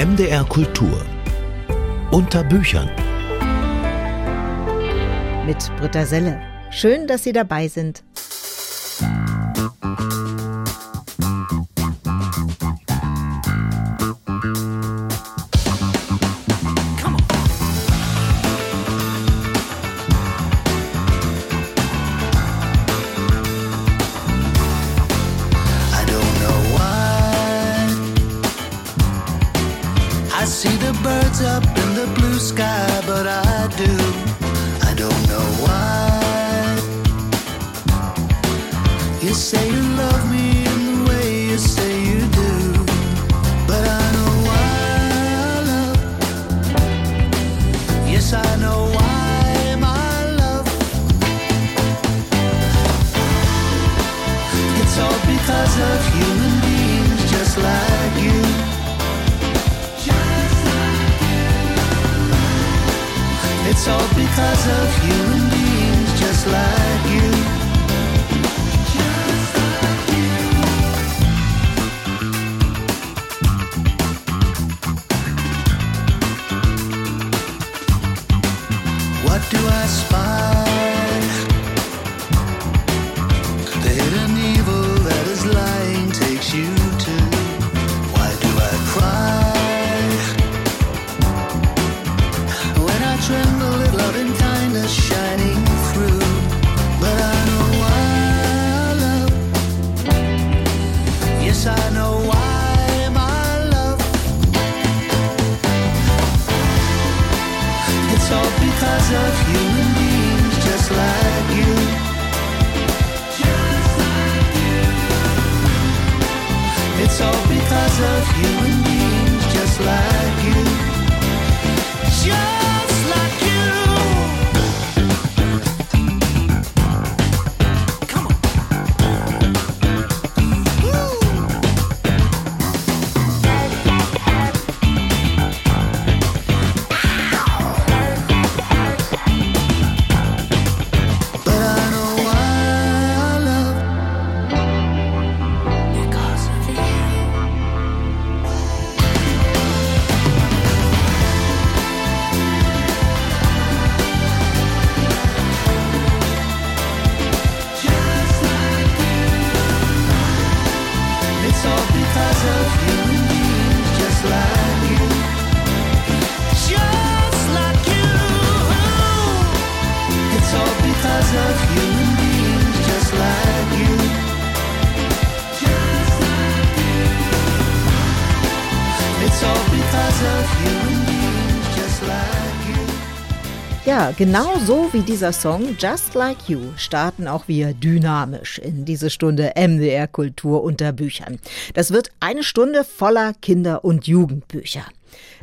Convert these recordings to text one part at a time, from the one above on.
MDR Kultur unter Büchern mit Britta Selle. Schön, dass Sie dabei sind. Ja, genau so wie dieser Song Just Like You starten auch wir dynamisch in diese Stunde MDR Kultur unter Büchern. Das wird eine Stunde voller Kinder- und Jugendbücher.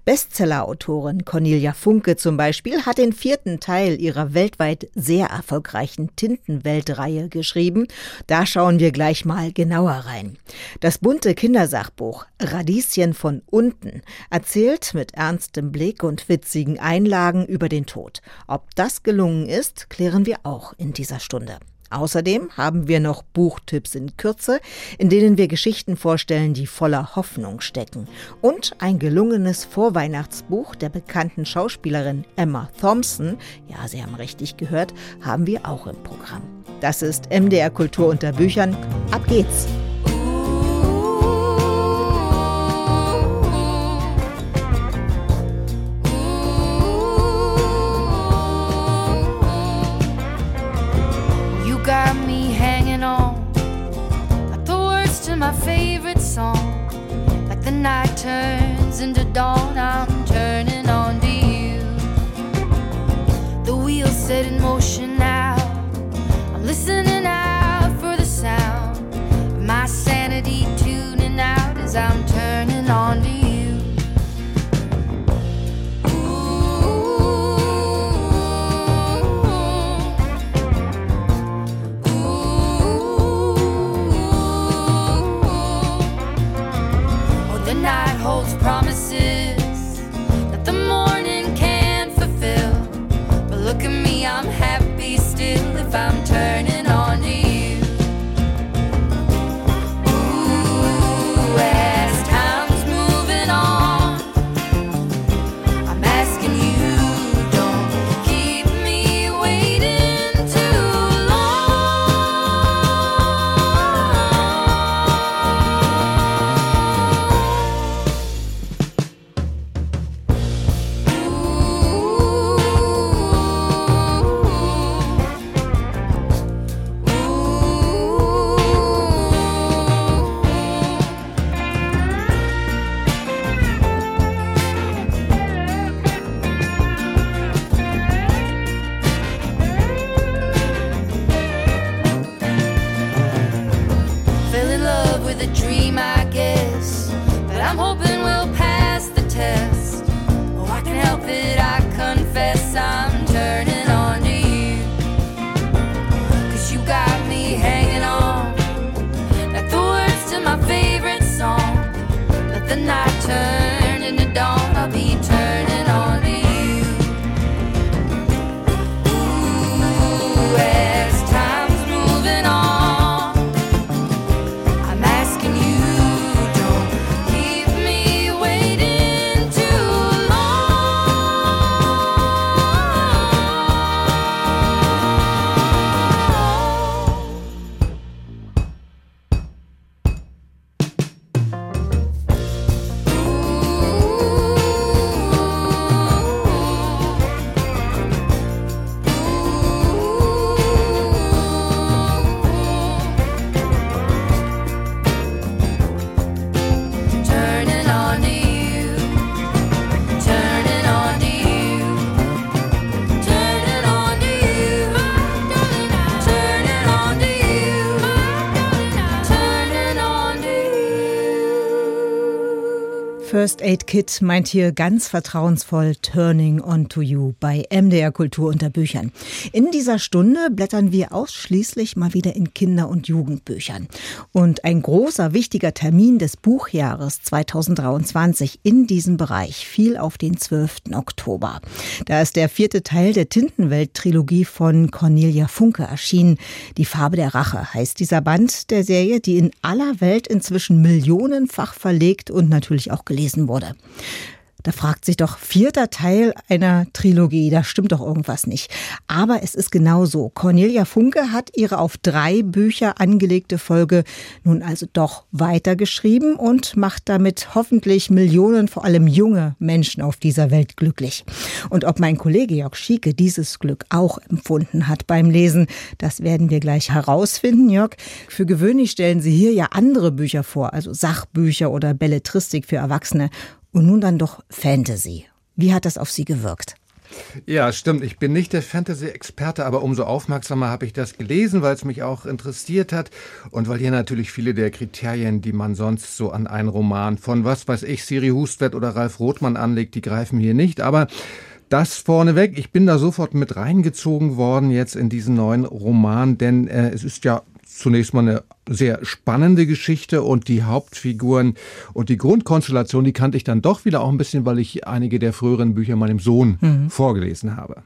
Bestsellerautorin Cornelia Funke zum Beispiel hat den vierten Teil ihrer weltweit sehr erfolgreichen Tintenweltreihe geschrieben. Da schauen wir gleich mal genauer rein. Das bunte Kindersachbuch Radieschen von unten erzählt mit ernstem Blick und witzigen Einlagen über den Tod. Ob das gelungen ist, klären wir auch in dieser Stunde. Außerdem haben wir noch Buchtipps in Kürze, in denen wir Geschichten vorstellen, die voller Hoffnung stecken. Und ein gelungenes Vorweihnachtsbuch der bekannten Schauspielerin Emma Thompson, ja, Sie haben richtig gehört, haben wir auch im Programm. Das ist MDR Kultur unter Büchern. Ab geht's! My thoughts to my favorite song. Like the night turns into dawn, I'm turning on to you. The wheels set in motion now. I'm listening out for the sound of my sanity tuning out as I'm turning on Aid Kit meint hier ganz vertrauensvoll Turning on to You bei MDR Kultur unter Büchern. In dieser Stunde blättern wir ausschließlich mal wieder in Kinder- und Jugendbüchern. Und ein großer, wichtiger Termin des Buchjahres 2023 in diesem Bereich fiel auf den 12. Oktober. Da ist der vierte Teil der Tintenwelt-Trilogie von Cornelia Funke erschienen. Die Farbe der Rache heißt dieser Band der Serie, die in aller Welt inzwischen millionenfach verlegt und natürlich auch gelesen wurde. 了。Da fragt sich doch, vierter Teil einer Trilogie, da stimmt doch irgendwas nicht. Aber es ist genau so. Cornelia Funke hat ihre auf drei Bücher angelegte Folge nun also doch weitergeschrieben und macht damit hoffentlich Millionen, vor allem junge Menschen auf dieser Welt glücklich. Und ob mein Kollege Jörg Schieke dieses Glück auch empfunden hat beim Lesen, das werden wir gleich herausfinden, Jörg. Für gewöhnlich stellen Sie hier ja andere Bücher vor, also Sachbücher oder Belletristik für Erwachsene und nun dann doch Fantasy. Wie hat das auf Sie gewirkt? Ja, stimmt. Ich bin nicht der Fantasy-Experte, aber umso aufmerksamer habe ich das gelesen, weil es mich auch interessiert hat und weil hier natürlich viele der Kriterien, die man sonst so an einen Roman von was weiß ich, Siri Hustvedt oder Ralf Rothmann anlegt, die greifen hier nicht. Aber das vorneweg, ich bin da sofort mit reingezogen worden jetzt in diesen neuen Roman, denn äh, es ist ja zunächst mal eine sehr spannende Geschichte und die Hauptfiguren und die Grundkonstellation, die kannte ich dann doch wieder auch ein bisschen, weil ich einige der früheren Bücher meinem Sohn mhm. vorgelesen habe.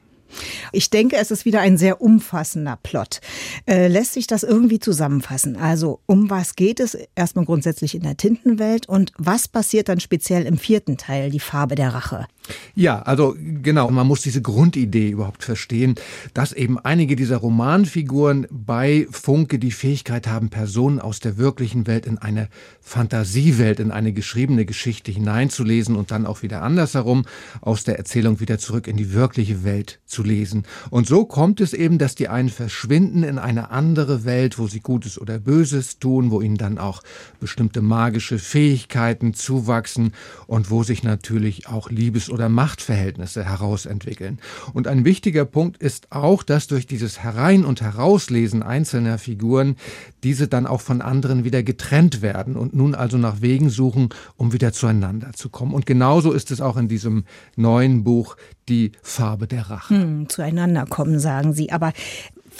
Ich denke, es ist wieder ein sehr umfassender Plot. Äh, lässt sich das irgendwie zusammenfassen? Also, um was geht es erstmal grundsätzlich in der Tintenwelt und was passiert dann speziell im vierten Teil, die Farbe der Rache? Ja, also genau, man muss diese Grundidee überhaupt verstehen, dass eben einige dieser Romanfiguren bei Funke die Fähigkeit haben, Personen aus der wirklichen Welt in eine Fantasiewelt, in eine geschriebene Geschichte hineinzulesen und dann auch wieder andersherum aus der Erzählung wieder zurück in die wirkliche Welt zu lesen. Und so kommt es eben, dass die einen verschwinden in eine andere Welt, wo sie Gutes oder Böses tun, wo ihnen dann auch bestimmte magische Fähigkeiten zuwachsen und wo sich natürlich auch Liebes- oder Machtverhältnisse herausentwickeln. Und ein wichtiger Punkt ist auch, dass durch dieses Herein- und Herauslesen einzelner Figuren diese dann auch von anderen wieder getrennt werden und nun also nach Wegen suchen, um wieder zueinander zu kommen. Und genauso ist es auch in diesem neuen Buch Die Farbe der Rache. Hm, zueinander kommen, sagen Sie. Aber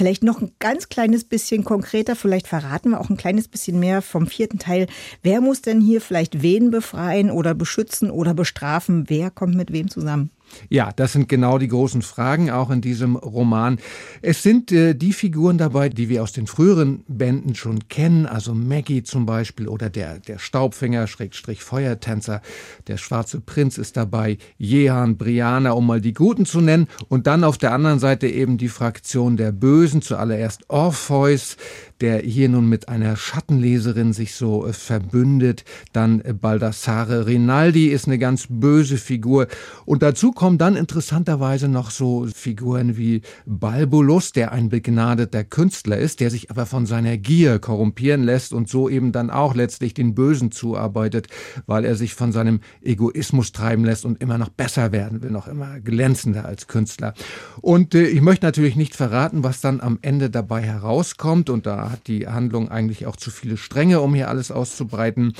Vielleicht noch ein ganz kleines bisschen konkreter, vielleicht verraten wir auch ein kleines bisschen mehr vom vierten Teil. Wer muss denn hier vielleicht wen befreien oder beschützen oder bestrafen? Wer kommt mit wem zusammen? Ja, das sind genau die großen Fragen auch in diesem Roman. Es sind äh, die Figuren dabei, die wir aus den früheren Bänden schon kennen, also Maggie zum Beispiel oder der, der Staubfänger, Schrägstrich Feuertänzer, der schwarze Prinz ist dabei, Jehan, Brianna, um mal die Guten zu nennen. Und dann auf der anderen Seite eben die Fraktion der Bösen, zuallererst Orpheus, der hier nun mit einer Schattenleserin sich so äh, verbündet. Dann äh, Baldassare Rinaldi ist eine ganz böse Figur. Und dazu kommen dann interessanterweise noch so Figuren wie Balbulus, der ein begnadeter Künstler ist, der sich aber von seiner Gier korrumpieren lässt und so eben dann auch letztlich den Bösen zuarbeitet, weil er sich von seinem Egoismus treiben lässt und immer noch besser werden will, noch immer glänzender als Künstler. Und äh, ich möchte natürlich nicht verraten, was dann am Ende dabei herauskommt. Und da hat die Handlung eigentlich auch zu viele Stränge, um hier alles auszubreiten.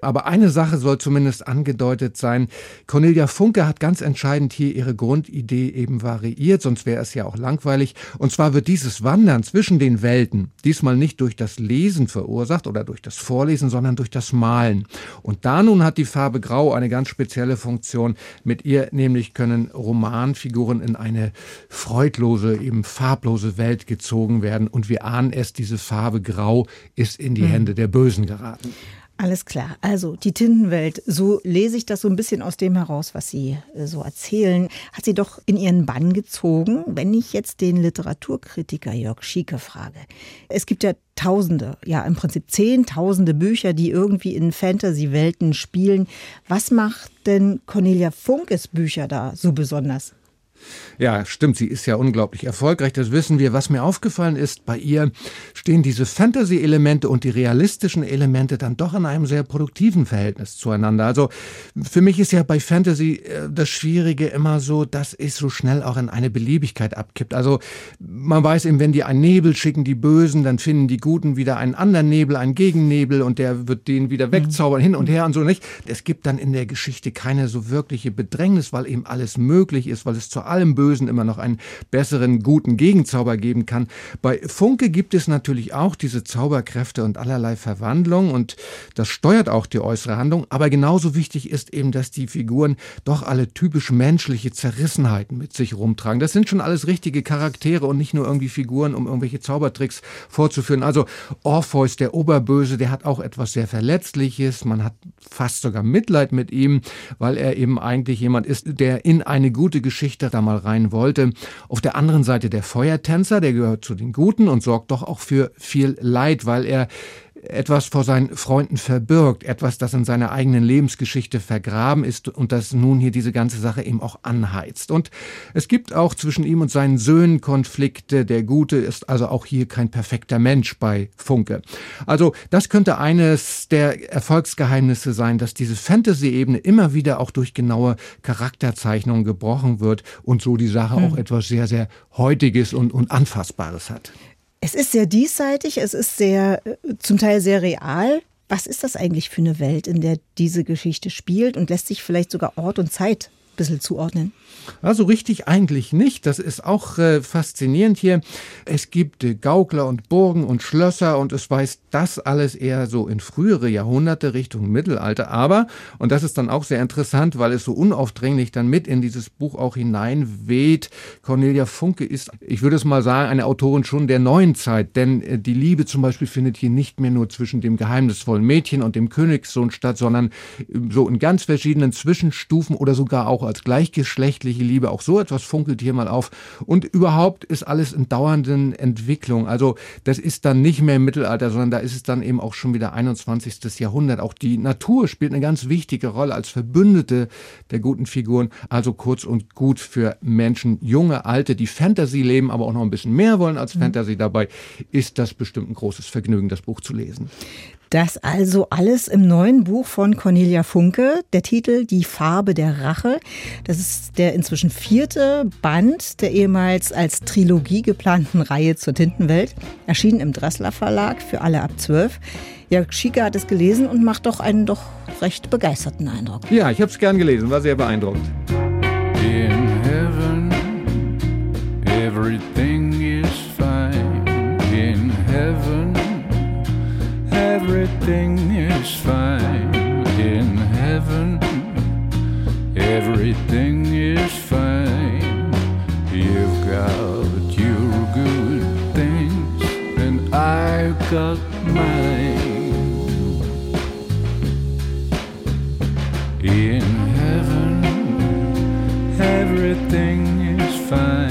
Aber eine Sache soll zumindest angedeutet sein. Cornelia Funke hat ganz entscheidend hier ihre Grundidee eben variiert, sonst wäre es ja auch langweilig. Und zwar wird dieses Wandern zwischen den Welten diesmal nicht durch das Lesen verursacht oder durch das Vorlesen, sondern durch das Malen. Und da nun hat die Farbe Grau eine ganz spezielle Funktion. Mit ihr nämlich können Romanfiguren in eine freudlose, eben farblose Welt gezogen werden. Und wir ahnen es, diese Farbe Grau ist in die hm. Hände der Bösen geraten. Alles klar. Also die Tintenwelt, so lese ich das so ein bisschen aus dem heraus, was Sie äh, so erzählen, hat sie doch in ihren Bann gezogen, wenn ich jetzt den Literaturkritiker Jörg Schieke frage. Es gibt ja Tausende, ja im Prinzip Zehntausende Bücher, die irgendwie in Fantasy-Welten spielen. Was macht denn Cornelia Funkes Bücher da so besonders? Ja, stimmt, sie ist ja unglaublich erfolgreich, das wissen wir. Was mir aufgefallen ist, bei ihr stehen diese Fantasy-Elemente und die realistischen Elemente dann doch in einem sehr produktiven Verhältnis zueinander. Also für mich ist ja bei Fantasy äh, das Schwierige immer so, dass es so schnell auch in eine Beliebigkeit abkippt. Also man weiß eben, wenn die einen Nebel schicken, die Bösen, dann finden die Guten wieder einen anderen Nebel, einen Gegennebel und der wird den wieder wegzaubern, mhm. hin und her und so nicht. Es gibt dann in der Geschichte keine so wirkliche Bedrängnis, weil eben alles möglich ist, weil es zu allem Bösen immer noch einen besseren, guten Gegenzauber geben kann. Bei Funke gibt es natürlich auch diese Zauberkräfte und allerlei Verwandlung und das steuert auch die äußere Handlung. Aber genauso wichtig ist eben, dass die Figuren doch alle typisch menschliche Zerrissenheiten mit sich rumtragen. Das sind schon alles richtige Charaktere und nicht nur irgendwie Figuren, um irgendwelche Zaubertricks vorzuführen. Also Orpheus, der Oberböse, der hat auch etwas sehr Verletzliches. Man hat fast sogar Mitleid mit ihm, weil er eben eigentlich jemand ist, der in eine gute Geschichte mal rein wollte. Auf der anderen Seite der Feuertänzer, der gehört zu den Guten und sorgt doch auch für viel Leid, weil er etwas vor seinen Freunden verbirgt, etwas, das in seiner eigenen Lebensgeschichte vergraben ist und das nun hier diese ganze Sache eben auch anheizt. Und es gibt auch zwischen ihm und seinen Söhnen Konflikte. Der Gute ist also auch hier kein perfekter Mensch bei Funke. Also das könnte eines der Erfolgsgeheimnisse sein, dass diese Fantasy-Ebene immer wieder auch durch genaue Charakterzeichnungen gebrochen wird und so die Sache hm. auch etwas sehr, sehr Heutiges und, und Anfassbares hat. Es ist sehr diesseitig, es ist sehr, äh, zum Teil sehr real. Was ist das eigentlich für eine Welt, in der diese Geschichte spielt und lässt sich vielleicht sogar Ort und Zeit bisschen zuordnen? Also richtig eigentlich nicht. Das ist auch äh, faszinierend hier. Es gibt äh, Gaukler und Burgen und Schlösser und es weist das alles eher so in frühere Jahrhunderte Richtung Mittelalter. Aber, und das ist dann auch sehr interessant, weil es so unaufdringlich dann mit in dieses Buch auch hineinweht, Cornelia Funke ist, ich würde es mal sagen, eine Autorin schon der neuen Zeit. Denn äh, die Liebe zum Beispiel findet hier nicht mehr nur zwischen dem geheimnisvollen Mädchen und dem Königssohn statt, sondern äh, so in ganz verschiedenen Zwischenstufen oder sogar auch als gleichgeschlechtlich kindliche Liebe. Auch so etwas funkelt hier mal auf. Und überhaupt ist alles in dauernden Entwicklung. Also das ist dann nicht mehr im Mittelalter, sondern da ist es dann eben auch schon wieder 21. Jahrhundert. Auch die Natur spielt eine ganz wichtige Rolle als Verbündete der guten Figuren. Also kurz und gut für Menschen, junge, alte, die Fantasy leben, aber auch noch ein bisschen mehr wollen als mhm. Fantasy dabei, ist das bestimmt ein großes Vergnügen, das Buch zu lesen. Das also alles im neuen Buch von Cornelia Funke. Der Titel Die Farbe der Rache. Das ist der inzwischen vierte Band der ehemals als Trilogie geplanten Reihe zur Tintenwelt. Erschienen im Dressler Verlag für alle ab zwölf. Jörg Schieke hat es gelesen und macht doch einen doch recht begeisterten Eindruck. Ja, ich habe es gern gelesen, war sehr beeindruckend. In heaven, everything is fine. In heaven. Everything is fine in heaven. Everything is fine. You've got your good things, and I've got mine. In heaven, everything is fine.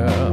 girl.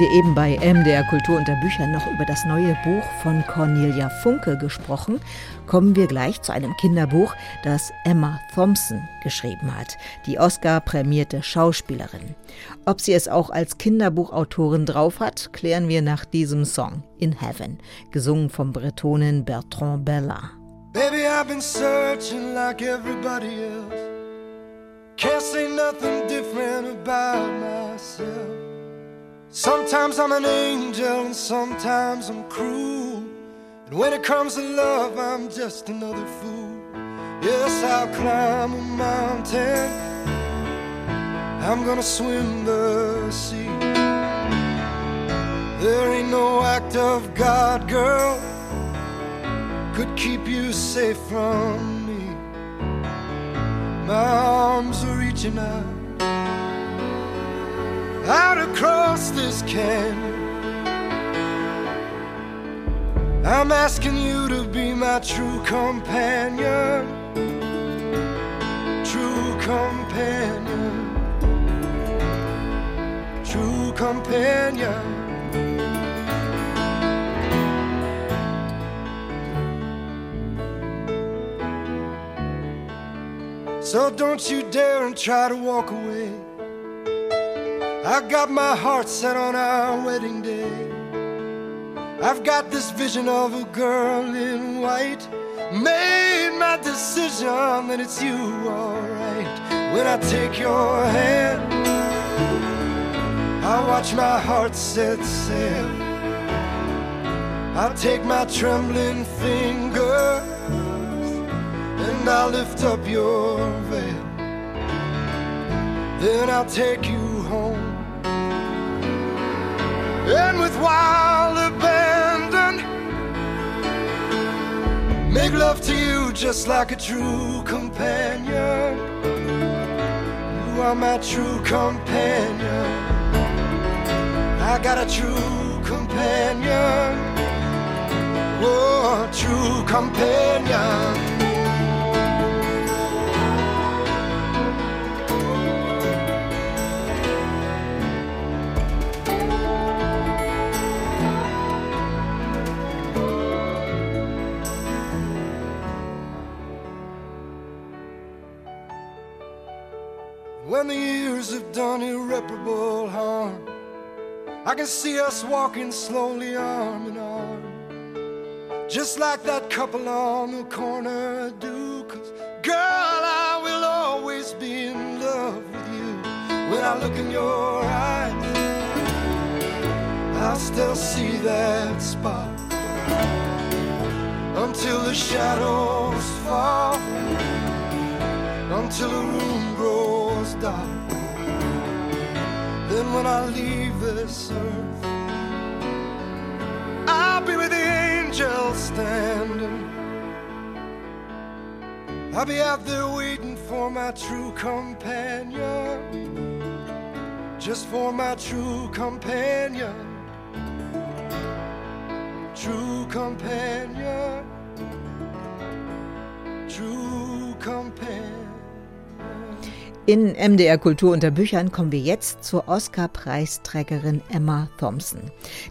Wir eben bei MDR Kultur unter Büchern noch über das neue Buch von Cornelia Funke gesprochen, kommen wir gleich zu einem Kinderbuch, das Emma Thompson geschrieben hat, die Oscar-prämierte Schauspielerin. Ob sie es auch als Kinderbuchautorin drauf hat, klären wir nach diesem Song In Heaven, gesungen vom Bretonen Bertrand Bella. Baby, I've been searching like everybody else. Can't say nothing different about myself. Sometimes I'm an angel and sometimes I'm cruel. And when it comes to love, I'm just another fool. Yes, I'll climb a mountain. I'm gonna swim the sea. There ain't no act of God, girl, could keep you safe from me. My arms are reaching out out across this canyon. I'm asking you to be my true companion, true companion, true companion. So don't you dare and try to walk away. I got my heart set on our wedding day. I've got this vision of a girl in white. Made my decision that it's you, alright. When I take your hand, I watch my heart set sail. I'll take my trembling fingers and I'll lift up your veil. Then I'll take you and with wild abandon make love to you just like a true companion. You are my true companion. I got a true companion. Oh, true companion. When the years have done irreparable harm. I can see us walking slowly arm in arm, just like that couple on the corner do. Cause, girl, I will always be in love with you. When I look in your eyes, I still see that spot until the shadows fall, until the room grows dark. Then when I leave this earth, I'll be with the angels standing. I'll be out there waiting for my true companion. Just for my true companion. True companion. True companion. In MDR Kultur unter Büchern kommen wir jetzt zur Oscar-Preisträgerin Emma Thompson.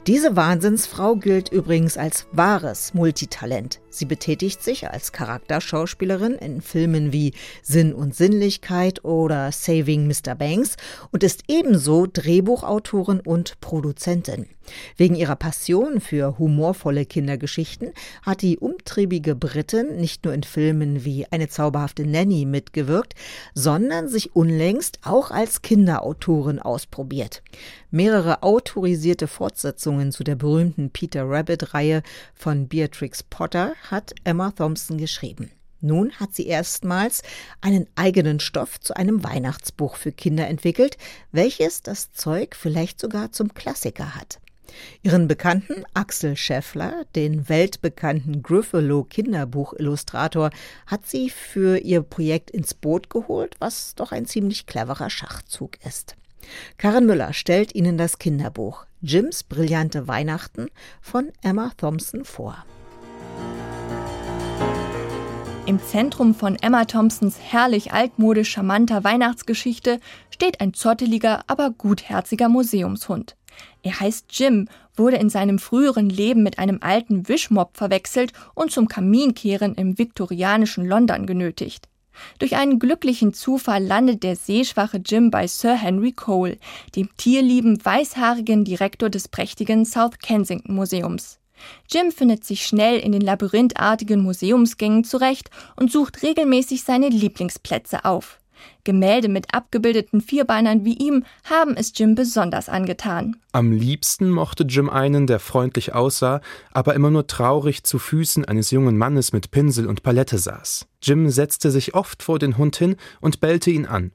Diese Wahnsinnsfrau gilt übrigens als wahres Multitalent. Sie betätigt sich als Charakterschauspielerin in Filmen wie Sinn und Sinnlichkeit oder Saving Mr. Banks und ist ebenso Drehbuchautorin und Produzentin. Wegen ihrer Passion für humorvolle Kindergeschichten hat die umtriebige Britin nicht nur in Filmen wie Eine zauberhafte Nanny mitgewirkt, sondern sich unlängst auch als Kinderautorin ausprobiert. Mehrere autorisierte Fortsetzungen zu der berühmten Peter Rabbit-Reihe von Beatrix Potter hat Emma Thompson geschrieben. Nun hat sie erstmals einen eigenen Stoff zu einem Weihnachtsbuch für Kinder entwickelt, welches das Zeug vielleicht sogar zum Klassiker hat. Ihren Bekannten Axel Scheffler, den weltbekannten Griffalo Kinderbuchillustrator, hat sie für ihr Projekt ins Boot geholt, was doch ein ziemlich cleverer Schachzug ist. Karen Müller stellt Ihnen das Kinderbuch Jims brillante Weihnachten von Emma Thompson vor. Im Zentrum von Emma Thompsons herrlich altmodisch charmanter Weihnachtsgeschichte steht ein zotteliger, aber gutherziger Museumshund. Er heißt Jim, wurde in seinem früheren Leben mit einem alten Wischmob verwechselt und zum Kaminkehren im viktorianischen London genötigt. Durch einen glücklichen Zufall landet der seeschwache Jim bei Sir Henry Cole, dem tierlieben, weißhaarigen Direktor des prächtigen South Kensington Museums. Jim findet sich schnell in den labyrinthartigen Museumsgängen zurecht und sucht regelmäßig seine Lieblingsplätze auf. Gemälde mit abgebildeten Vierbeinern wie ihm haben es Jim besonders angetan. Am liebsten mochte Jim einen, der freundlich aussah, aber immer nur traurig zu Füßen eines jungen Mannes mit Pinsel und Palette saß. Jim setzte sich oft vor den Hund hin und bellte ihn an.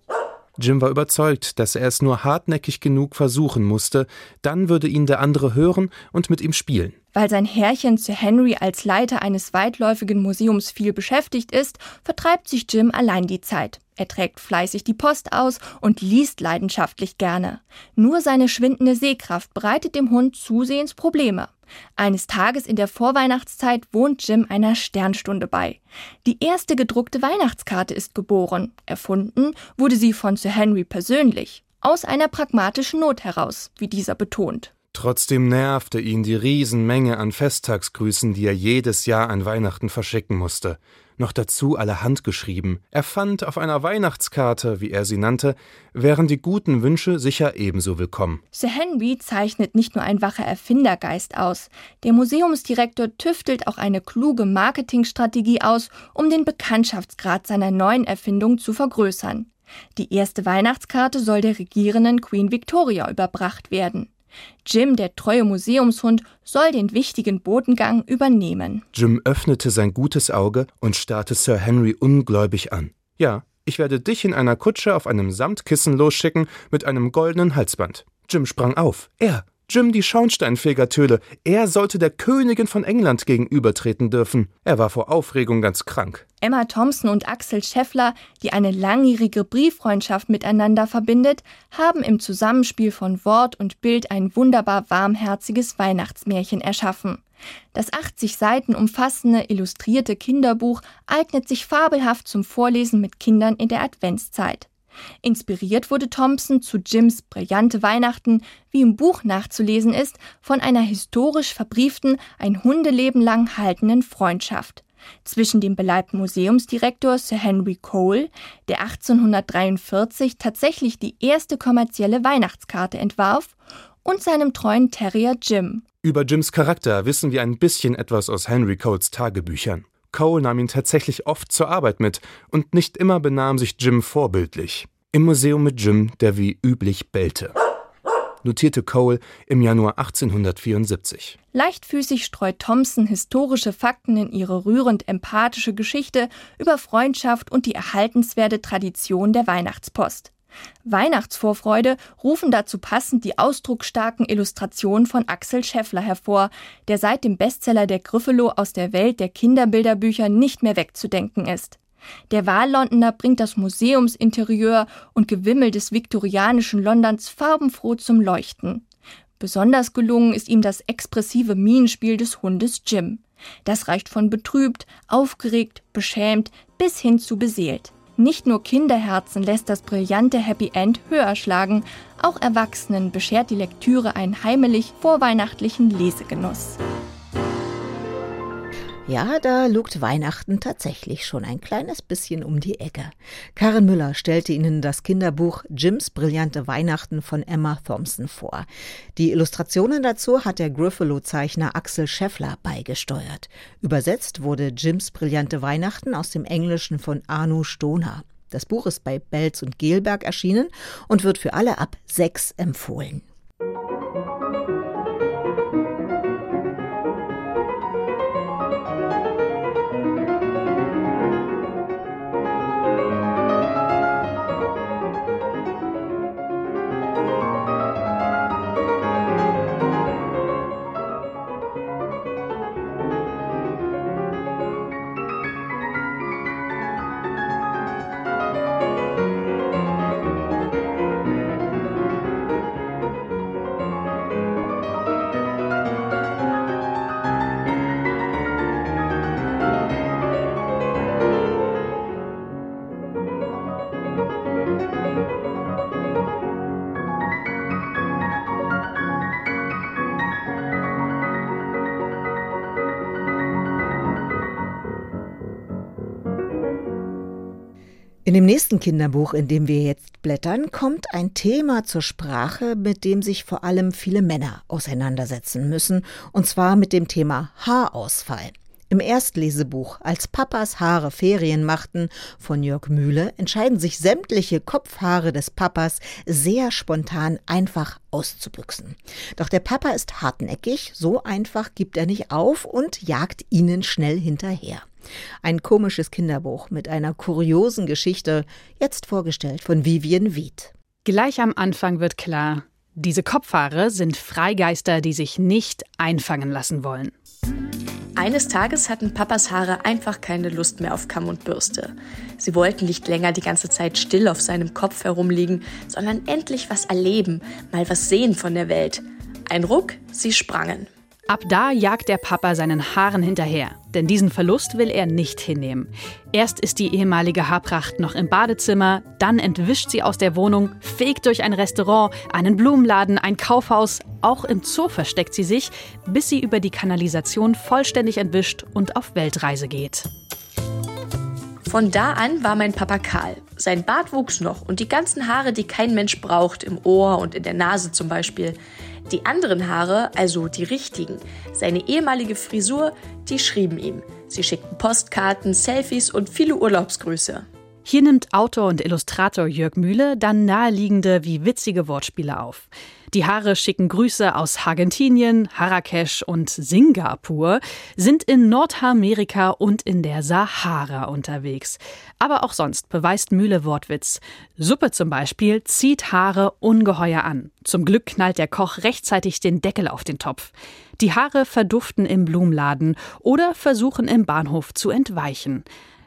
Jim war überzeugt, dass er es nur hartnäckig genug versuchen musste, dann würde ihn der andere hören und mit ihm spielen. Weil sein Herrchen Sir Henry als Leiter eines weitläufigen Museums viel beschäftigt ist, vertreibt sich Jim allein die Zeit. Er trägt fleißig die Post aus und liest leidenschaftlich gerne. Nur seine schwindende Sehkraft bereitet dem Hund zusehends Probleme. Eines Tages in der Vorweihnachtszeit wohnt Jim einer Sternstunde bei. Die erste gedruckte Weihnachtskarte ist geboren. Erfunden wurde sie von Sir Henry persönlich. Aus einer pragmatischen Not heraus, wie dieser betont. Trotzdem nervte ihn die Riesenmenge an Festtagsgrüßen, die er jedes Jahr an Weihnachten verschicken musste. Noch dazu alle handgeschrieben. Er fand auf einer Weihnachtskarte, wie er sie nannte, wären die guten Wünsche sicher ebenso willkommen. Sir Henry zeichnet nicht nur ein wacher Erfindergeist aus. Der Museumsdirektor tüftelt auch eine kluge Marketingstrategie aus, um den Bekanntschaftsgrad seiner neuen Erfindung zu vergrößern. Die erste Weihnachtskarte soll der regierenden Queen Victoria überbracht werden. Jim, der treue Museumshund, soll den wichtigen Botengang übernehmen. Jim öffnete sein gutes Auge und starrte Sir Henry ungläubig an. Ja, ich werde dich in einer Kutsche auf einem Samtkissen losschicken mit einem goldenen Halsband. Jim sprang auf. Er, Jim die Schornsteinfegertöle, er sollte der Königin von England gegenübertreten dürfen. Er war vor Aufregung ganz krank. Emma Thompson und Axel Scheffler, die eine langjährige Brieffreundschaft miteinander verbindet, haben im Zusammenspiel von Wort und Bild ein wunderbar warmherziges Weihnachtsmärchen erschaffen. Das 80 Seiten umfassende illustrierte Kinderbuch eignet sich fabelhaft zum Vorlesen mit Kindern in der Adventszeit. Inspiriert wurde Thompson zu Jims brillante Weihnachten, wie im Buch nachzulesen ist, von einer historisch verbrieften, ein Hundeleben lang haltenden Freundschaft zwischen dem beleibten Museumsdirektor Sir Henry Cole, der 1843 tatsächlich die erste kommerzielle Weihnachtskarte entwarf, und seinem treuen Terrier Jim. Über Jims Charakter wissen wir ein bisschen etwas aus Henry Coles Tagebüchern. Cole nahm ihn tatsächlich oft zur Arbeit mit und nicht immer benahm sich Jim vorbildlich. Im Museum mit Jim, der wie üblich bellte. Notierte Cole im Januar 1874. Leichtfüßig streut Thompson historische Fakten in ihre rührend empathische Geschichte über Freundschaft und die erhaltenswerte Tradition der Weihnachtspost. Weihnachtsvorfreude rufen dazu passend die ausdrucksstarken Illustrationen von Axel Scheffler hervor, der seit dem Bestseller der Griffelo aus der Welt der Kinderbilderbücher nicht mehr wegzudenken ist. Der Wahllondoner bringt das Museumsinterieur und Gewimmel des viktorianischen Londons farbenfroh zum Leuchten. Besonders gelungen ist ihm das expressive Minenspiel des Hundes Jim. Das reicht von betrübt, aufgeregt, beschämt bis hin zu beseelt. Nicht nur Kinderherzen lässt das brillante Happy End höher schlagen, auch Erwachsenen beschert die Lektüre einen heimelig vorweihnachtlichen Lesegenuss. Ja, da lugt Weihnachten tatsächlich schon ein kleines bisschen um die Ecke. Karen Müller stellte Ihnen das Kinderbuch Jims brillante Weihnachten von Emma Thompson vor. Die Illustrationen dazu hat der Griffalo-Zeichner Axel Scheffler beigesteuert. Übersetzt wurde Jims brillante Weihnachten aus dem Englischen von Arno Stoner. Das Buch ist bei Belz und Gelberg erschienen und wird für alle ab sechs empfohlen. In dem nächsten Kinderbuch, in dem wir jetzt blättern, kommt ein Thema zur Sprache, mit dem sich vor allem viele Männer auseinandersetzen müssen, und zwar mit dem Thema Haarausfall. Im Erstlesebuch Als Papas Haare Ferien machten von Jörg Mühle entscheiden sich sämtliche Kopfhaare des Papas sehr spontan einfach auszubüchsen. Doch der Papa ist hartnäckig, so einfach gibt er nicht auf und jagt ihnen schnell hinterher. Ein komisches Kinderbuch mit einer kuriosen Geschichte, jetzt vorgestellt von Vivian Wied. Gleich am Anfang wird klar, diese Kopfhaare sind Freigeister, die sich nicht einfangen lassen wollen. Eines Tages hatten Papas Haare einfach keine Lust mehr auf Kamm und Bürste. Sie wollten nicht länger die ganze Zeit still auf seinem Kopf herumliegen, sondern endlich was erleben, mal was sehen von der Welt. Ein Ruck, sie sprangen. Ab da jagt der Papa seinen Haaren hinterher, denn diesen Verlust will er nicht hinnehmen. Erst ist die ehemalige Haarpracht noch im Badezimmer, dann entwischt sie aus der Wohnung, fegt durch ein Restaurant, einen Blumenladen, ein Kaufhaus, auch im Zoo versteckt sie sich, bis sie über die Kanalisation vollständig entwischt und auf Weltreise geht. Von da an war mein Papa kahl. Sein Bart wuchs noch und die ganzen Haare, die kein Mensch braucht, im Ohr und in der Nase zum Beispiel. Die anderen Haare, also die richtigen, seine ehemalige Frisur, die schrieben ihm. Sie schickten Postkarten, Selfies und viele Urlaubsgrüße. Hier nimmt Autor und Illustrator Jörg Mühle dann naheliegende wie witzige Wortspiele auf. Die Haare schicken Grüße aus Argentinien, Marrakesch und Singapur, sind in Nordamerika und in der Sahara unterwegs. Aber auch sonst beweist Mühle Wortwitz. Suppe zum Beispiel zieht Haare ungeheuer an. Zum Glück knallt der Koch rechtzeitig den Deckel auf den Topf. Die Haare verduften im Blumenladen oder versuchen im Bahnhof zu entweichen.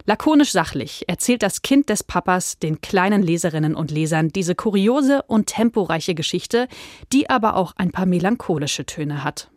Lakonisch sachlich erzählt das Kind des Papas den kleinen Leserinnen und Lesern diese kuriose und temporeiche Geschichte, die aber auch ein paar melancholische Töne hat.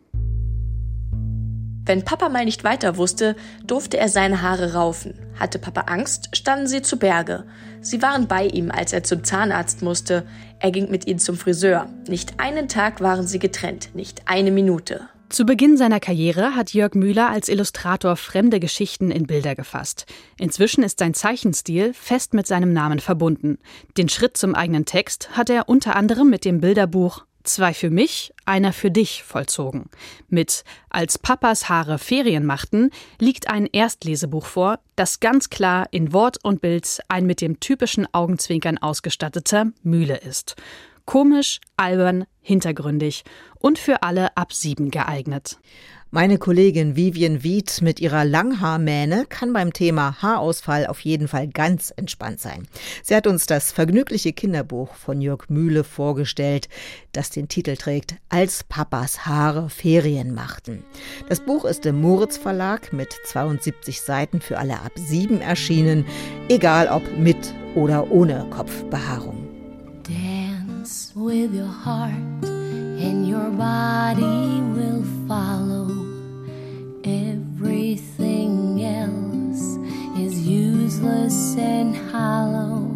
Wenn Papa mal nicht weiter wusste, durfte er seine Haare raufen. Hatte Papa Angst, standen sie zu Berge. Sie waren bei ihm, als er zum Zahnarzt musste. Er ging mit ihnen zum Friseur. Nicht einen Tag waren sie getrennt, nicht eine Minute. Zu Beginn seiner Karriere hat Jörg Mühler als Illustrator fremde Geschichten in Bilder gefasst. Inzwischen ist sein Zeichenstil fest mit seinem Namen verbunden. Den Schritt zum eigenen Text hat er unter anderem mit dem Bilderbuch Zwei für mich, einer für dich vollzogen. Mit Als Papas Haare Ferien machten liegt ein Erstlesebuch vor, das ganz klar in Wort und Bild ein mit dem typischen Augenzwinkern ausgestatteter Mühle ist. Komisch, albern, hintergründig und für alle ab sieben geeignet. Meine Kollegin Vivian Wied mit ihrer Langhaarmähne kann beim Thema Haarausfall auf jeden Fall ganz entspannt sein. Sie hat uns das vergnügliche Kinderbuch von Jörg Mühle vorgestellt, das den Titel trägt Als Papas Haare Ferien machten. Das Buch ist im Moritz Verlag mit 72 Seiten für alle ab sieben erschienen, egal ob mit oder ohne Kopfbehaarung. With your heart and your body will follow. Everything else is useless and hollow.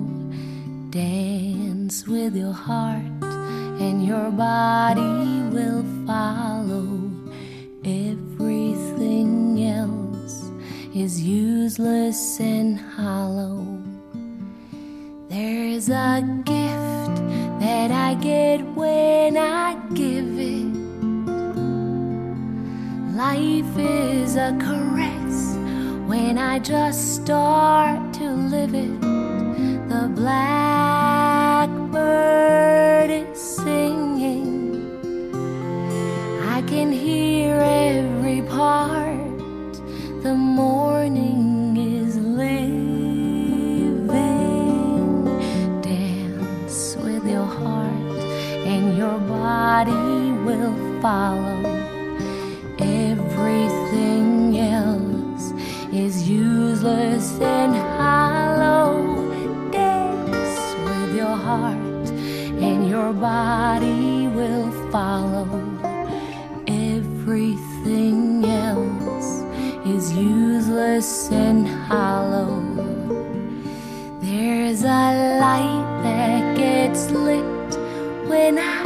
Dance with your heart, and your body will follow. Everything else is useless and hollow. There's a that I get when I give it. Life is a caress when I just start to live it. The blackbird is singing. I can hear every part. The morning will follow. Everything else is useless and hollow. Dance with your heart, and your body will follow. Everything else is useless and hollow. There's a light that gets lit when I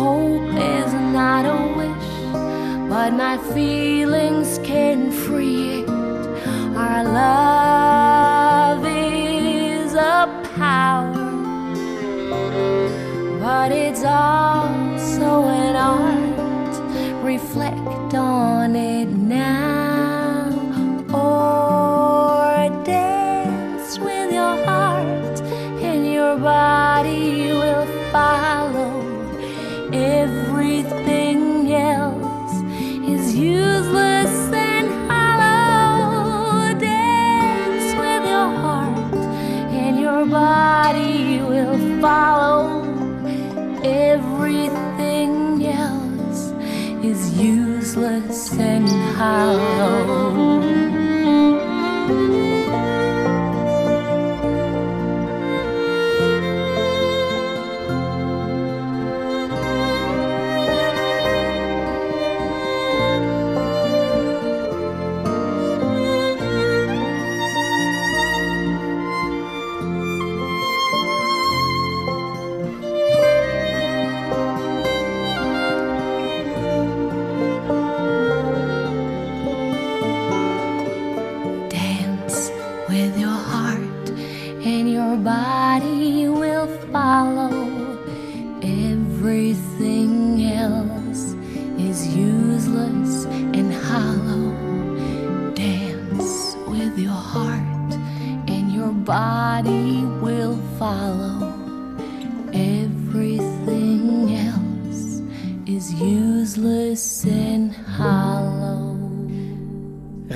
Hope is not a wish, but my feelings can free it. Our love is a power, but it's also an art. Reflect on it follow. Everything else is useless and hollow.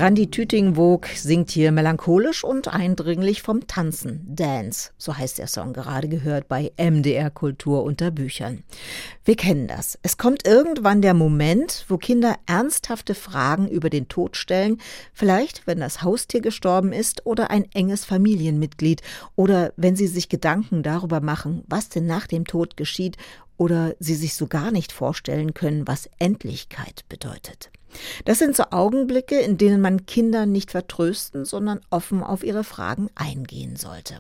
Randi Tüting-Wog singt hier melancholisch und eindringlich vom Tanzen. Dance, so heißt der Song, gerade gehört bei MDR Kultur unter Büchern. Wir kennen das. Es kommt irgendwann der Moment, wo Kinder ernsthafte Fragen über den Tod stellen, vielleicht wenn das Haustier gestorben ist oder ein enges Familienmitglied oder wenn sie sich Gedanken darüber machen, was denn nach dem Tod geschieht oder sie sich so gar nicht vorstellen können, was Endlichkeit bedeutet. Das sind so Augenblicke, in denen man Kinder nicht vertrösten, sondern offen auf ihre Fragen eingehen sollte.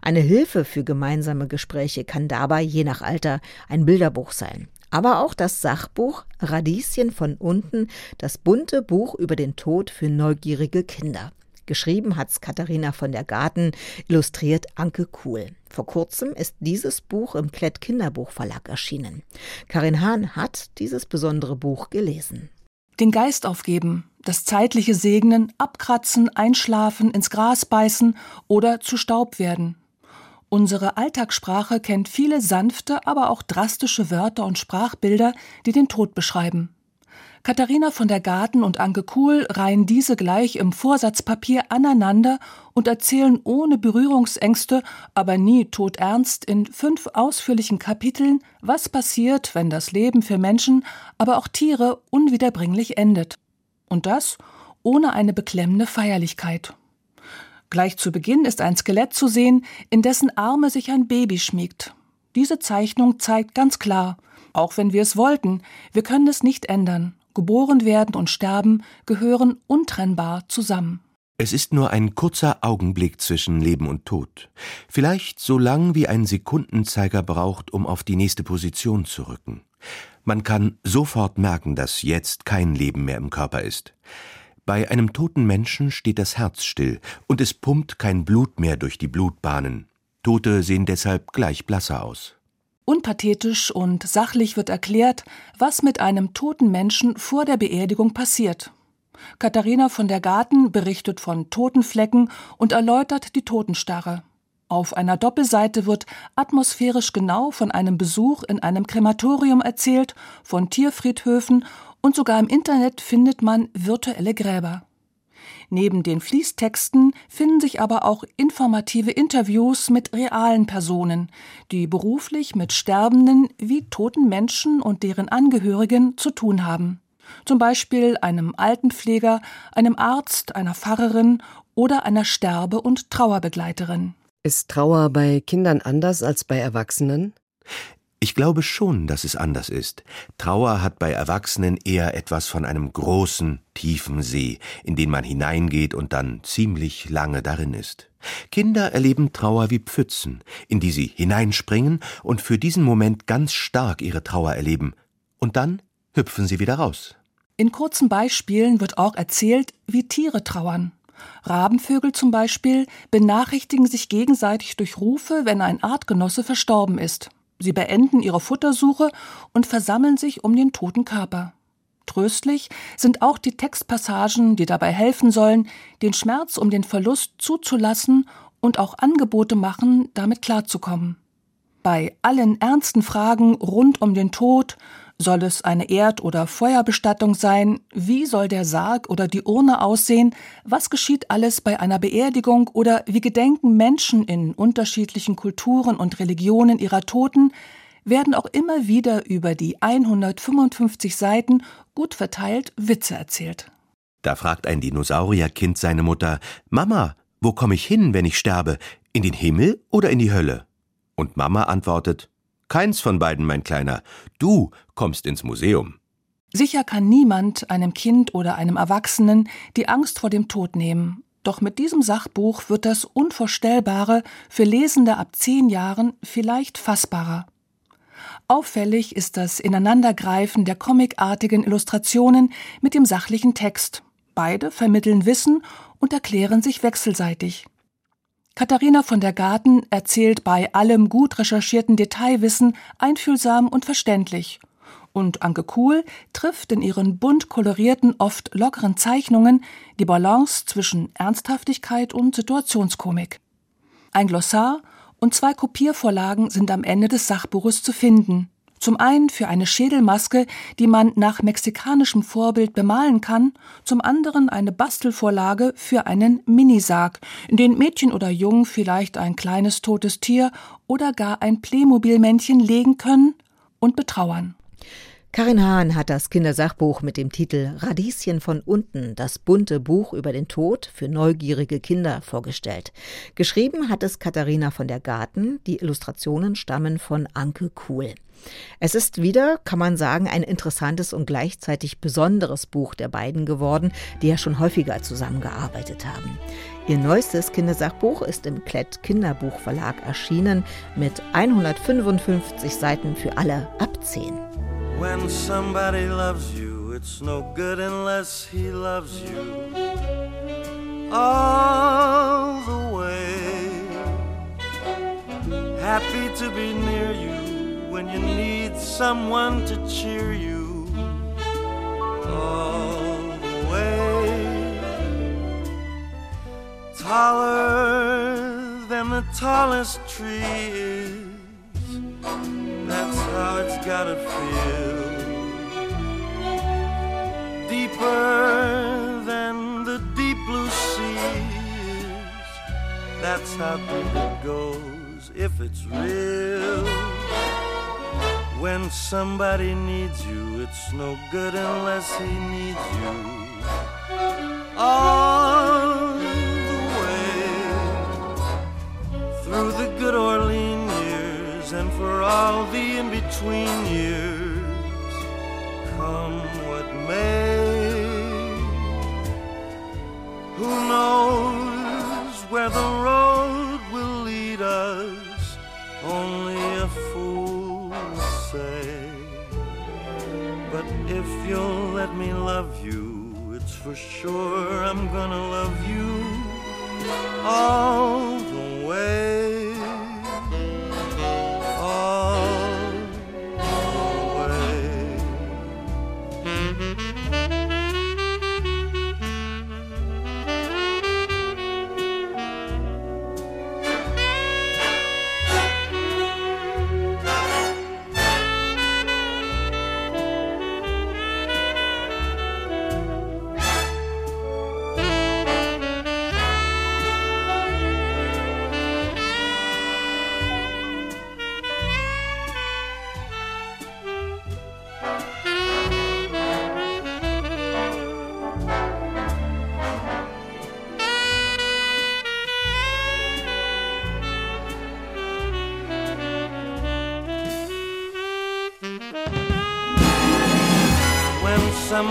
Eine Hilfe für gemeinsame Gespräche kann dabei je nach Alter ein Bilderbuch sein. Aber auch das Sachbuch Radieschen von unten, das bunte Buch über den Tod für neugierige Kinder. Geschrieben hat's Katharina von der Garten, illustriert Anke Kuhl. Vor kurzem ist dieses Buch im Klett Kinderbuchverlag erschienen. Karin Hahn hat dieses besondere Buch gelesen. Den Geist aufgeben, das zeitliche Segnen, abkratzen, einschlafen, ins Gras beißen oder zu Staub werden. Unsere Alltagssprache kennt viele sanfte, aber auch drastische Wörter und Sprachbilder, die den Tod beschreiben. Katharina von der Garten und Anke Kuhl reihen diese gleich im Vorsatzpapier aneinander und erzählen ohne Berührungsängste, aber nie todernst in fünf ausführlichen Kapiteln, was passiert, wenn das Leben für Menschen, aber auch Tiere unwiederbringlich endet. Und das ohne eine beklemmende Feierlichkeit. Gleich zu Beginn ist ein Skelett zu sehen, in dessen Arme sich ein Baby schmiegt. Diese Zeichnung zeigt ganz klar, Auch wenn wir es wollten, wir können es nicht ändern. Geboren werden und sterben gehören untrennbar zusammen. Es ist nur ein kurzer Augenblick zwischen Leben und Tod. Vielleicht so lang wie ein Sekundenzeiger braucht, um auf die nächste Position zu rücken. Man kann sofort merken, dass jetzt kein Leben mehr im Körper ist. Bei einem toten Menschen steht das Herz still und es pumpt kein Blut mehr durch die Blutbahnen. Tote sehen deshalb gleich blasser aus. Unpathetisch und sachlich wird erklärt, was mit einem toten Menschen vor der Beerdigung passiert. Katharina von der Garten berichtet von Totenflecken und erläutert die Totenstarre. Auf einer Doppelseite wird atmosphärisch genau von einem Besuch in einem Krematorium erzählt, von Tierfriedhöfen und sogar im Internet findet man virtuelle Gräber. Neben den Fließtexten finden sich aber auch informative Interviews mit realen Personen, die beruflich mit sterbenden wie toten Menschen und deren Angehörigen zu tun haben. Zum Beispiel einem Altenpfleger, einem Arzt, einer Pfarrerin oder einer Sterbe- und Trauerbegleiterin. Ist Trauer bei Kindern anders als bei Erwachsenen? Ich glaube schon, dass es anders ist. Trauer hat bei Erwachsenen eher etwas von einem großen, tiefen See, in den man hineingeht und dann ziemlich lange darin ist. Kinder erleben Trauer wie Pfützen, in die sie hineinspringen und für diesen Moment ganz stark ihre Trauer erleben. Und dann hüpfen sie wieder raus. In kurzen Beispielen wird auch erzählt, wie Tiere trauern. Rabenvögel zum Beispiel benachrichtigen sich gegenseitig durch Rufe, wenn ein Artgenosse verstorben ist. Sie beenden ihre Futtersuche und versammeln sich um den toten Körper. Tröstlich sind auch die Textpassagen, die dabei helfen sollen, den Schmerz um den Verlust zuzulassen und auch Angebote machen, damit klarzukommen. Bei allen ernsten Fragen rund um den Tod, soll es eine Erd- oder Feuerbestattung sein? Wie soll der Sarg oder die Urne aussehen? Was geschieht alles bei einer Beerdigung? Oder wie gedenken Menschen in unterschiedlichen Kulturen und Religionen ihrer Toten? Werden auch immer wieder über die 155 Seiten gut verteilt Witze erzählt. Da fragt ein Dinosaurierkind seine Mutter: Mama, wo komme ich hin, wenn ich sterbe? In den Himmel oder in die Hölle? Und Mama antwortet: Keins von beiden, mein Kleiner. Du kommst ins Museum. Sicher kann niemand einem Kind oder einem Erwachsenen die Angst vor dem Tod nehmen. Doch mit diesem Sachbuch wird das Unvorstellbare für Lesende ab zehn Jahren vielleicht fassbarer. Auffällig ist das Ineinandergreifen der comicartigen Illustrationen mit dem sachlichen Text. Beide vermitteln Wissen und erklären sich wechselseitig. Katharina von der Garten erzählt bei allem gut recherchierten Detailwissen einfühlsam und verständlich. Und Anke Kuhl trifft in ihren bunt kolorierten, oft lockeren Zeichnungen die Balance zwischen Ernsthaftigkeit und Situationskomik. Ein Glossar und zwei Kopiervorlagen sind am Ende des Sachbuches zu finden. Zum einen für eine Schädelmaske, die man nach mexikanischem Vorbild bemalen kann, zum anderen eine Bastelvorlage für einen Minisarg, in den Mädchen oder Jungen vielleicht ein kleines totes Tier oder gar ein Playmobil-Männchen legen können und betrauern. Karin Hahn hat das Kindersachbuch mit dem Titel Radieschen von unten, das bunte Buch über den Tod für neugierige Kinder vorgestellt. Geschrieben hat es Katharina von der Garten, die Illustrationen stammen von Anke Kuhl. Es ist wieder, kann man sagen, ein interessantes und gleichzeitig besonderes Buch der beiden geworden, die ja schon häufiger zusammengearbeitet haben. Ihr neuestes Kindersachbuch ist im Klett Kinderbuchverlag erschienen mit 155 Seiten für alle ab 10. When somebody loves you, it's no good unless he loves you all the way. Happy to be near when you need someone to cheer you all the way. Taller than the tallest tree is that's how it's gotta feel. Deeper than the deep blue sea is. That's how deep it goes if it's real. When somebody needs you, it's no good unless he needs you. All the way through the good Orlean years and for all the in between years, come what may. Who knows where the road? Let me love you, it's for sure I'm gonna love you. All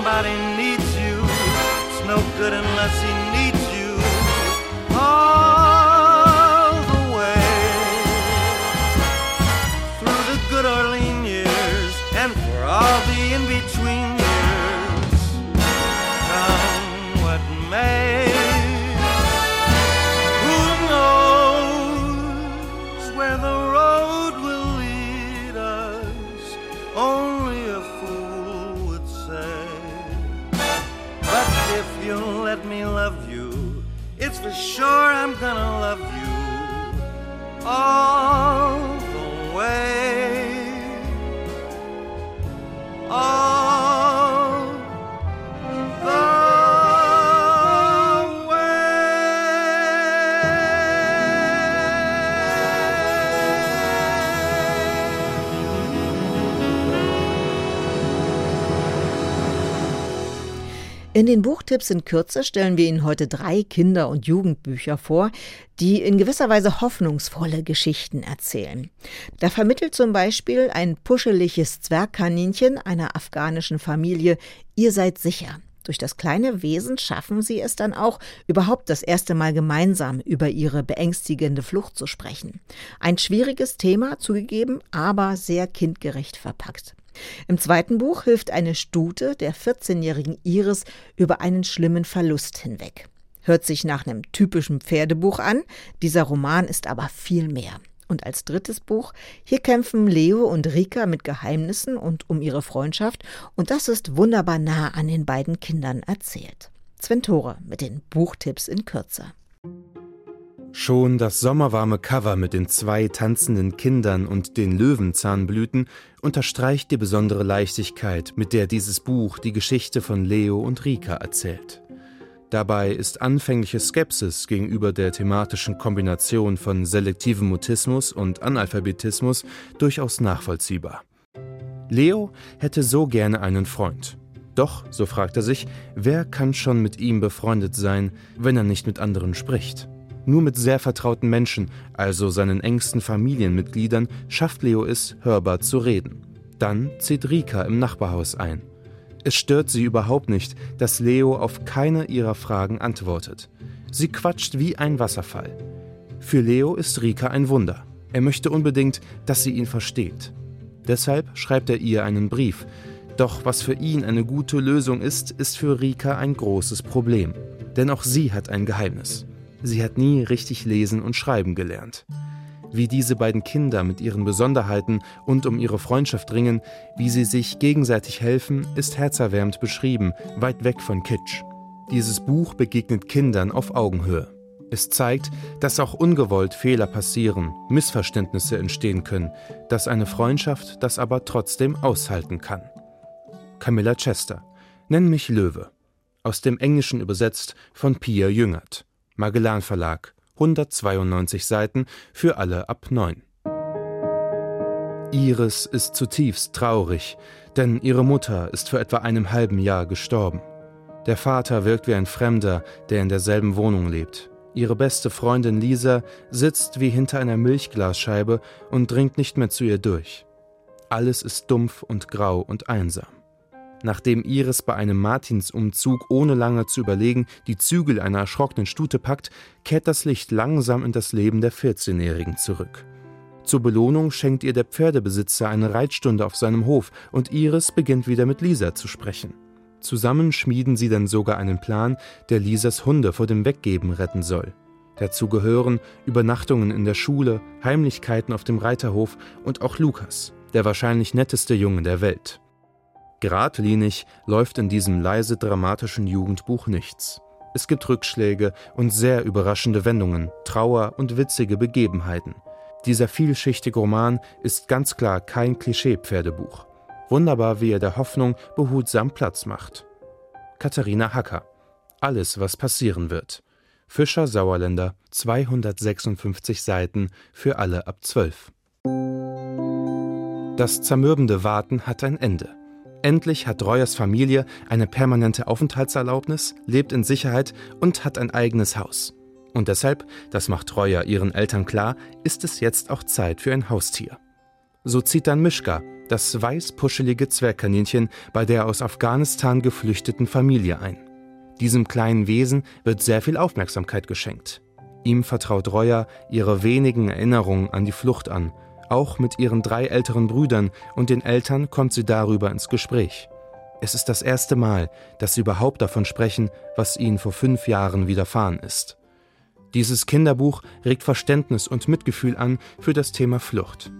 somebody In den Buchtipps in Kürze stellen wir Ihnen heute drei Kinder- und Jugendbücher vor, die in gewisser Weise hoffnungsvolle Geschichten erzählen. Da vermittelt zum Beispiel ein puscheliges Zwergkaninchen einer afghanischen Familie, ihr seid sicher. Durch das kleine Wesen schaffen sie es dann auch, überhaupt das erste Mal gemeinsam über ihre beängstigende Flucht zu sprechen. Ein schwieriges Thema, zugegeben, aber sehr kindgerecht verpackt. Im zweiten Buch hilft eine Stute der 14-jährigen Iris über einen schlimmen Verlust hinweg. Hört sich nach einem typischen Pferdebuch an, dieser Roman ist aber viel mehr. Und als drittes Buch, hier kämpfen Leo und Rika mit Geheimnissen und um ihre Freundschaft und das ist wunderbar nah an den beiden Kindern erzählt. Sven mit den Buchtipps in Kürze. Schon das sommerwarme Cover mit den zwei tanzenden Kindern und den Löwenzahnblüten unterstreicht die besondere Leichtigkeit, mit der dieses Buch die Geschichte von Leo und Rika erzählt. Dabei ist anfängliche Skepsis gegenüber der thematischen Kombination von selektivem Mutismus und Analphabetismus durchaus nachvollziehbar. Leo hätte so gerne einen Freund. Doch, so fragt er sich, wer kann schon mit ihm befreundet sein, wenn er nicht mit anderen spricht? Nur mit sehr vertrauten Menschen, also seinen engsten Familienmitgliedern, schafft Leo es, hörbar zu reden. Dann zieht Rika im Nachbarhaus ein. Es stört sie überhaupt nicht, dass Leo auf keine ihrer Fragen antwortet. Sie quatscht wie ein Wasserfall. Für Leo ist Rika ein Wunder. Er möchte unbedingt, dass sie ihn versteht. Deshalb schreibt er ihr einen Brief. Doch was für ihn eine gute Lösung ist, ist für Rika ein großes Problem. Denn auch sie hat ein Geheimnis. Sie hat nie richtig lesen und schreiben gelernt. Wie diese beiden Kinder mit ihren Besonderheiten und um ihre Freundschaft ringen, wie sie sich gegenseitig helfen, ist herzerwärmend beschrieben, weit weg von Kitsch. Dieses Buch begegnet Kindern auf Augenhöhe. Es zeigt, dass auch ungewollt Fehler passieren, Missverständnisse entstehen können, dass eine Freundschaft das aber trotzdem aushalten kann. Camilla Chester, Nenn mich Löwe. Aus dem Englischen übersetzt von Pia Jüngert. Magellan Verlag, 192 Seiten für alle ab 9. Iris ist zutiefst traurig, denn ihre Mutter ist vor etwa einem halben Jahr gestorben. Der Vater wirkt wie ein Fremder, der in derselben Wohnung lebt. Ihre beste Freundin Lisa sitzt wie hinter einer Milchglasscheibe und dringt nicht mehr zu ihr durch. Alles ist dumpf und grau und einsam. Nachdem Iris bei einem Martinsumzug ohne lange zu überlegen die Zügel einer erschrockenen Stute packt, kehrt das Licht langsam in das Leben der 14-Jährigen zurück. Zur Belohnung schenkt ihr der Pferdebesitzer eine Reitstunde auf seinem Hof und Iris beginnt wieder mit Lisa zu sprechen. Zusammen schmieden sie dann sogar einen Plan, der Lisas Hunde vor dem Weggeben retten soll. Dazu gehören Übernachtungen in der Schule, Heimlichkeiten auf dem Reiterhof und auch Lukas, der wahrscheinlich netteste Junge der Welt. Gradlinig läuft in diesem leise dramatischen Jugendbuch nichts. Es gibt Rückschläge und sehr überraschende Wendungen, Trauer und witzige Begebenheiten. Dieser vielschichtige Roman ist ganz klar kein Klischee-Pferdebuch. Wunderbar, wie er der Hoffnung behutsam Platz macht. Katharina Hacker. Alles, was passieren wird. Fischer Sauerländer, 256 Seiten für alle ab 12. Das zermürbende Warten hat ein Ende. Endlich hat Reuers Familie eine permanente Aufenthaltserlaubnis, lebt in Sicherheit und hat ein eigenes Haus. Und deshalb, das macht Reuer ihren Eltern klar, ist es jetzt auch Zeit für ein Haustier. So zieht dann Mischka, das weiß-puschelige Zwergkaninchen bei der aus Afghanistan geflüchteten Familie ein. Diesem kleinen Wesen wird sehr viel Aufmerksamkeit geschenkt. Ihm vertraut Reuer ihre wenigen Erinnerungen an die Flucht an. Auch mit ihren drei älteren Brüdern und den Eltern kommt sie darüber ins Gespräch. Es ist das erste Mal, dass sie überhaupt davon sprechen, was ihnen vor fünf Jahren widerfahren ist. Dieses Kinderbuch regt Verständnis und Mitgefühl an für das Thema Flucht.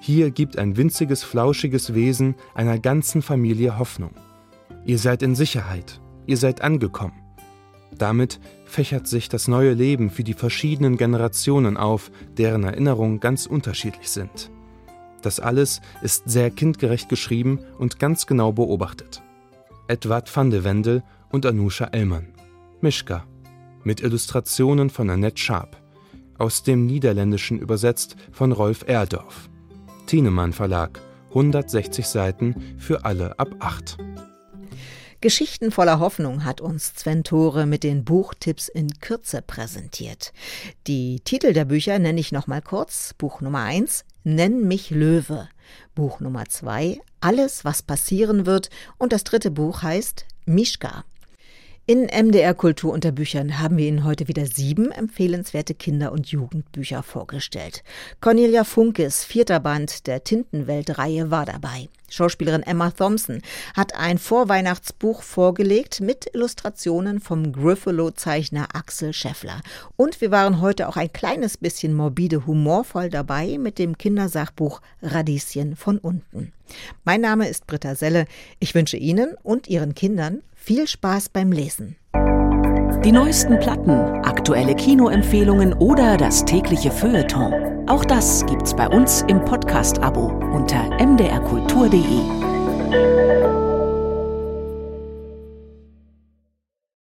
Hier gibt ein winziges, flauschiges Wesen einer ganzen Familie Hoffnung. Ihr seid in Sicherheit, ihr seid angekommen. Damit fächert sich das neue Leben für die verschiedenen Generationen auf, deren Erinnerungen ganz unterschiedlich sind. Das alles ist sehr kindgerecht geschrieben und ganz genau beobachtet. Edward van de Wendel und Anusha Ellmann. Mischka. Mit Illustrationen von Annette Sharp. Aus dem Niederländischen übersetzt von Rolf Erdorf. Thienemann Verlag. 160 Seiten für alle ab 8. Geschichten voller Hoffnung hat uns Sven Tore mit den Buchtipps in Kürze präsentiert. Die Titel der Bücher nenne ich nochmal kurz. Buch Nummer 1, Nenn mich Löwe. Buch Nummer 2, Alles, was passieren wird. Und das dritte Buch heißt Mischka. In MDR Kultur unter Büchern haben wir Ihnen heute wieder sieben empfehlenswerte Kinder- und Jugendbücher vorgestellt. Cornelia Funkes vierter Band der Tintenwelt-Reihe war dabei. Schauspielerin Emma Thompson hat ein Vorweihnachtsbuch vorgelegt mit Illustrationen vom Griffalo-Zeichner Axel Scheffler. Und wir waren heute auch ein kleines bisschen morbide humorvoll dabei mit dem Kindersachbuch Radieschen von unten. Mein Name ist Britta Selle. Ich wünsche Ihnen und Ihren Kindern viel Spaß beim Lesen. Die neuesten Platten, aktuelle Kinoempfehlungen oder das tägliche Feuilleton. Auch das gibt's bei uns im Podcast-Abo unter mdrkultur.de.